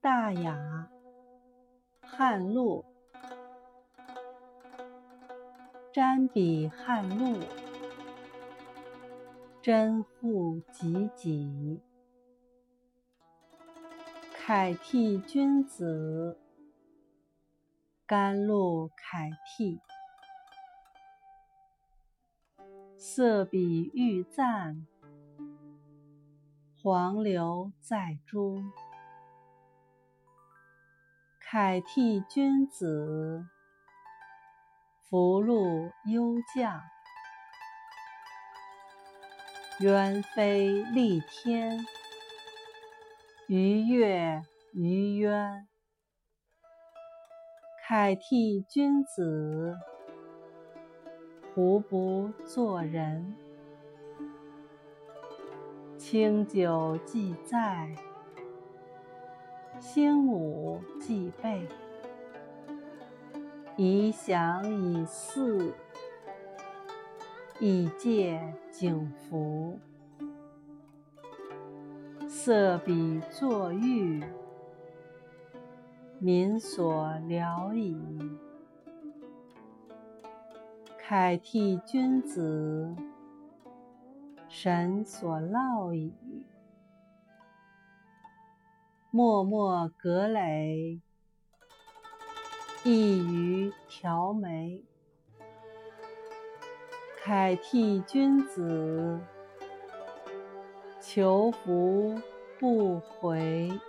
大雅，汉陆，沾笔汉陆，真护己己，楷替君子，甘露楷替，色比玉赞，黄流在中。楷替君子，福禄优降；鸢飞戾天，鱼跃于渊。凯替君子，胡不做人？清酒既在。兴武既备，以享以祀，以戒景福。色比作玉，民所聊矣。楷替君子，神所烙矣。默默葛藟，一于调眉。楷替君子，求福不回。